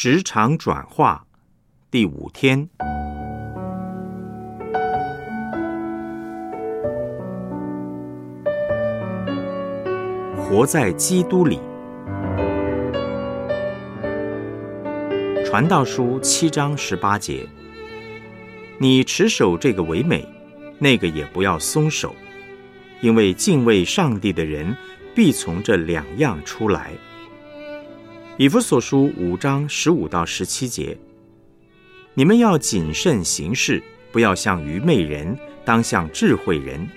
职场转化第五天，活在基督里。传道书七章十八节，你持守这个为美，那个也不要松手，因为敬畏上帝的人必从这两样出来。以弗所书五章十五到十七节，你们要谨慎行事，不要像愚昧人，当像智慧人，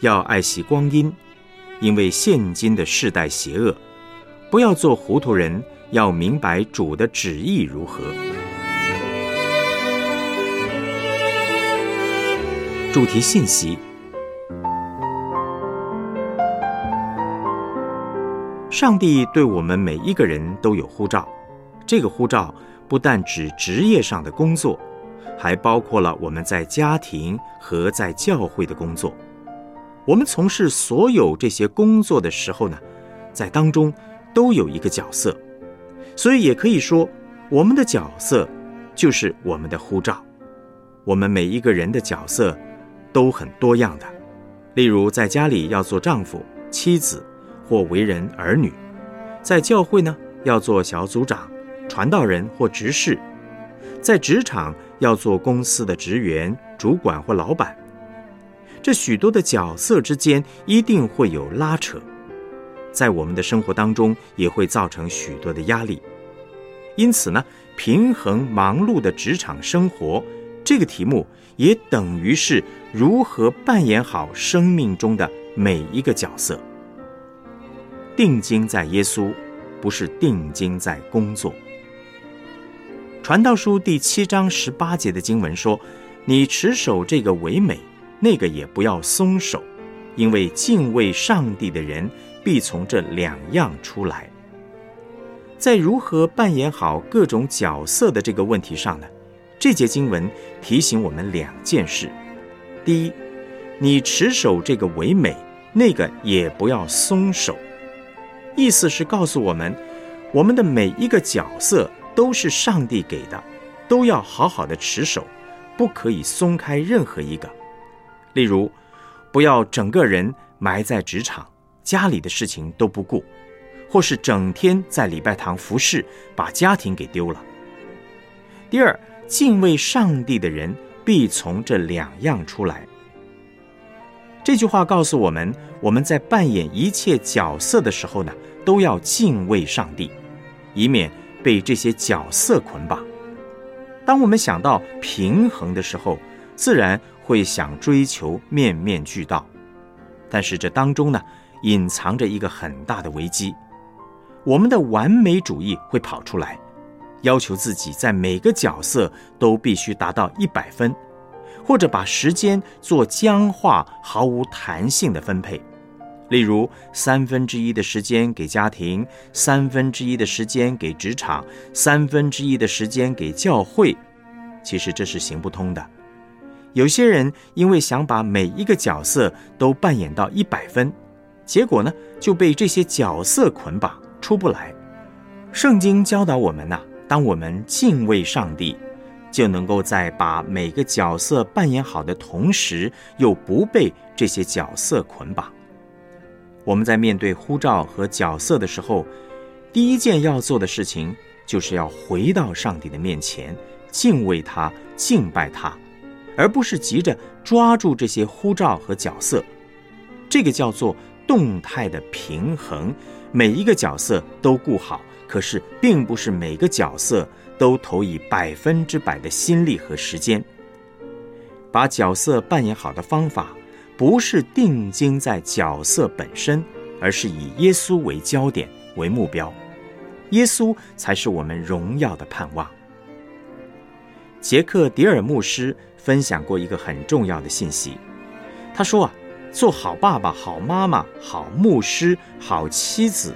要爱惜光阴，因为现今的世代邪恶，不要做糊涂人，要明白主的旨意如何。主题信息。上帝对我们每一个人都有呼召，这个呼召不但指职业上的工作，还包括了我们在家庭和在教会的工作。我们从事所有这些工作的时候呢，在当中都有一个角色，所以也可以说，我们的角色就是我们的呼召。我们每一个人的角色都很多样的，例如在家里要做丈夫、妻子。或为人儿女，在教会呢要做小组长、传道人或执事；在职场要做公司的职员、主管或老板。这许多的角色之间一定会有拉扯，在我们的生活当中也会造成许多的压力。因此呢，平衡忙碌的职场生活这个题目，也等于是如何扮演好生命中的每一个角色。定睛在耶稣，不是定睛在工作。传道书第七章十八节的经文说：“你持守这个唯美，那个也不要松手，因为敬畏上帝的人必从这两样出来。”在如何扮演好各种角色的这个问题上呢？这节经文提醒我们两件事：第一，你持守这个唯美，那个也不要松手。意思是告诉我们，我们的每一个角色都是上帝给的，都要好好的持守，不可以松开任何一个。例如，不要整个人埋在职场，家里的事情都不顾，或是整天在礼拜堂服侍，把家庭给丢了。第二，敬畏上帝的人必从这两样出来。这句话告诉我们，我们在扮演一切角色的时候呢，都要敬畏上帝，以免被这些角色捆绑。当我们想到平衡的时候，自然会想追求面面俱到。但是这当中呢，隐藏着一个很大的危机，我们的完美主义会跑出来，要求自己在每个角色都必须达到一百分。或者把时间做僵化、毫无弹性的分配，例如三分之一的时间给家庭，三分之一的时间给职场，三分之一的时间给教会。其实这是行不通的。有些人因为想把每一个角色都扮演到一百分，结果呢就被这些角色捆绑，出不来。圣经教导我们呐，当我们敬畏上帝。就能够在把每个角色扮演好的同时，又不被这些角色捆绑。我们在面对呼召和角色的时候，第一件要做的事情，就是要回到上帝的面前，敬畏他，敬拜他，而不是急着抓住这些呼召和角色。这个叫做动态的平衡，每一个角色都顾好，可是并不是每个角色。都投以百分之百的心力和时间，把角色扮演好的方法，不是定睛在角色本身，而是以耶稣为焦点为目标，耶稣才是我们荣耀的盼望。杰克·迪尔牧师分享过一个很重要的信息，他说啊，做好爸爸、好妈妈、好牧师、好妻子，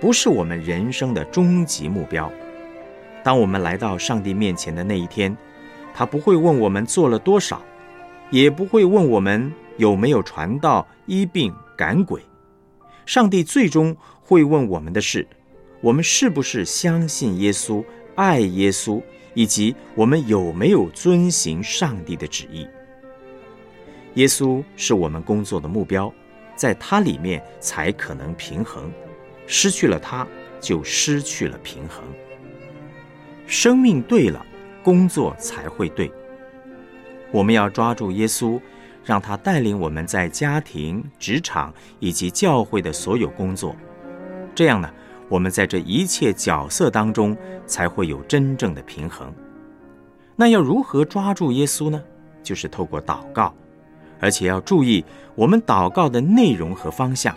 不是我们人生的终极目标。当我们来到上帝面前的那一天，他不会问我们做了多少，也不会问我们有没有传道、医病、赶鬼。上帝最终会问我们的是：我们是不是相信耶稣、爱耶稣，以及我们有没有遵行上帝的旨意。耶稣是我们工作的目标，在他里面才可能平衡。失去了他，就失去了平衡。生命对了，工作才会对。我们要抓住耶稣，让他带领我们在家庭、职场以及教会的所有工作。这样呢，我们在这一切角色当中才会有真正的平衡。那要如何抓住耶稣呢？就是透过祷告。而且要注意我们祷告的内容和方向。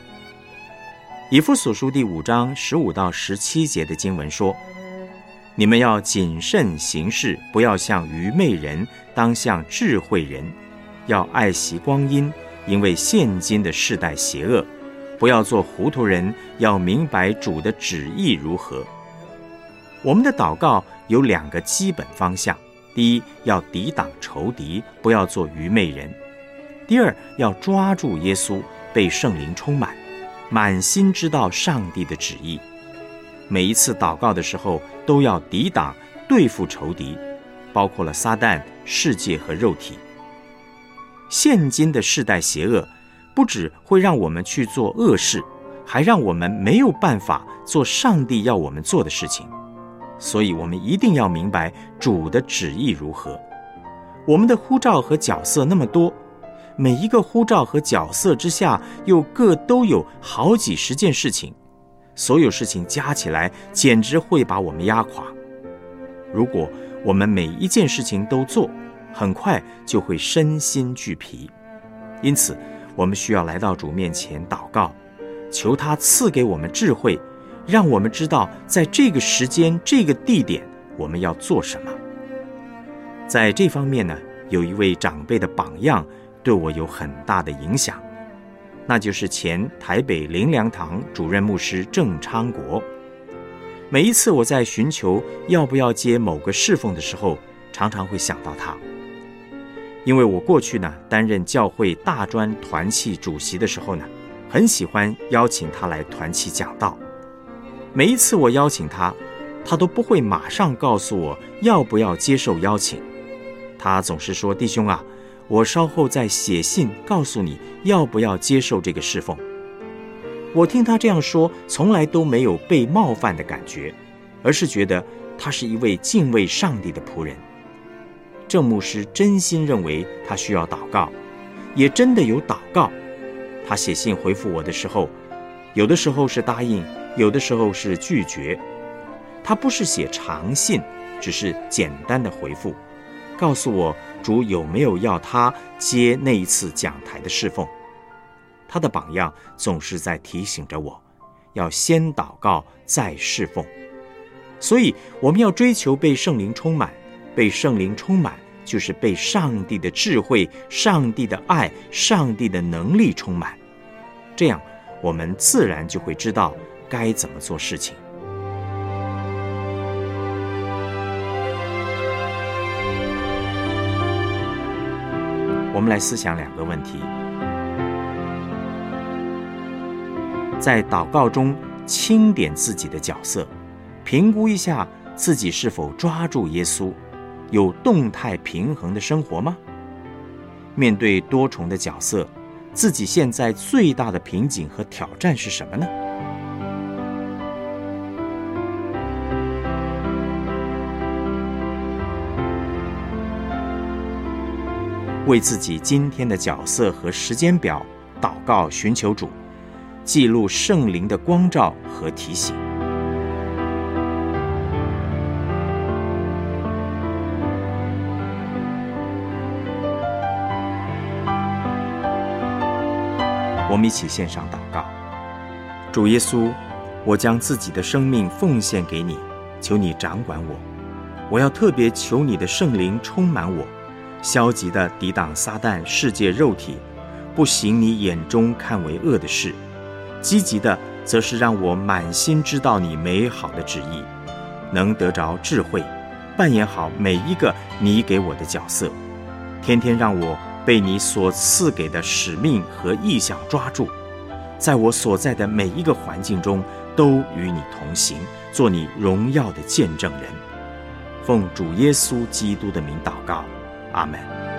以弗所书第五章十五到十七节的经文说：“你们要谨慎行事，不要像愚昧人，当像智慧人；要爱惜光阴，因为现今的世代邪恶。不要做糊涂人，要明白主的旨意如何。”我们的祷告有两个基本方向：第一，要抵挡仇敌，不要做愚昧人。第二，要抓住耶稣，被圣灵充满，满心知道上帝的旨意。每一次祷告的时候，都要抵挡、对付仇敌，包括了撒旦、世界和肉体。现今的世代邪恶，不只会让我们去做恶事，还让我们没有办法做上帝要我们做的事情。所以，我们一定要明白主的旨意如何。我们的呼召和角色那么多。每一个呼召和角色之下，又各都有好几十件事情，所有事情加起来，简直会把我们压垮。如果我们每一件事情都做，很快就会身心俱疲。因此，我们需要来到主面前祷告，求他赐给我们智慧，让我们知道在这个时间、这个地点我们要做什么。在这方面呢，有一位长辈的榜样。对我有很大的影响，那就是前台北灵粮堂主任牧师郑昌国。每一次我在寻求要不要接某个侍奉的时候，常常会想到他，因为我过去呢担任教会大专团契主席的时候呢，很喜欢邀请他来团契讲道。每一次我邀请他，他都不会马上告诉我要不要接受邀请，他总是说：“弟兄啊。”我稍后再写信告诉你要不要接受这个侍奉。我听他这样说，从来都没有被冒犯的感觉，而是觉得他是一位敬畏上帝的仆人。郑牧师真心认为他需要祷告，也真的有祷告。他写信回复我的时候，有的时候是答应，有的时候是拒绝。他不是写长信，只是简单的回复，告诉我。主有没有要他接那一次讲台的侍奉？他的榜样总是在提醒着我，要先祷告再侍奉。所以我们要追求被圣灵充满，被圣灵充满就是被上帝的智慧、上帝的爱、上帝的能力充满。这样我们自然就会知道该怎么做事情。我们来思想两个问题：在祷告中清点自己的角色，评估一下自己是否抓住耶稣，有动态平衡的生活吗？面对多重的角色，自己现在最大的瓶颈和挑战是什么呢？为自己今天的角色和时间表祷告，寻求主，记录圣灵的光照和提醒。我们一起献上祷告：主耶稣，我将自己的生命奉献给你，求你掌管我。我要特别求你的圣灵充满我。消极的抵挡撒旦世界肉体，不行你眼中看为恶的事；积极的，则是让我满心知道你美好的旨意，能得着智慧，扮演好每一个你给我的角色，天天让我被你所赐给的使命和意向抓住，在我所在的每一个环境中都与你同行，做你荣耀的见证人。奉主耶稣基督的名祷告，Amen.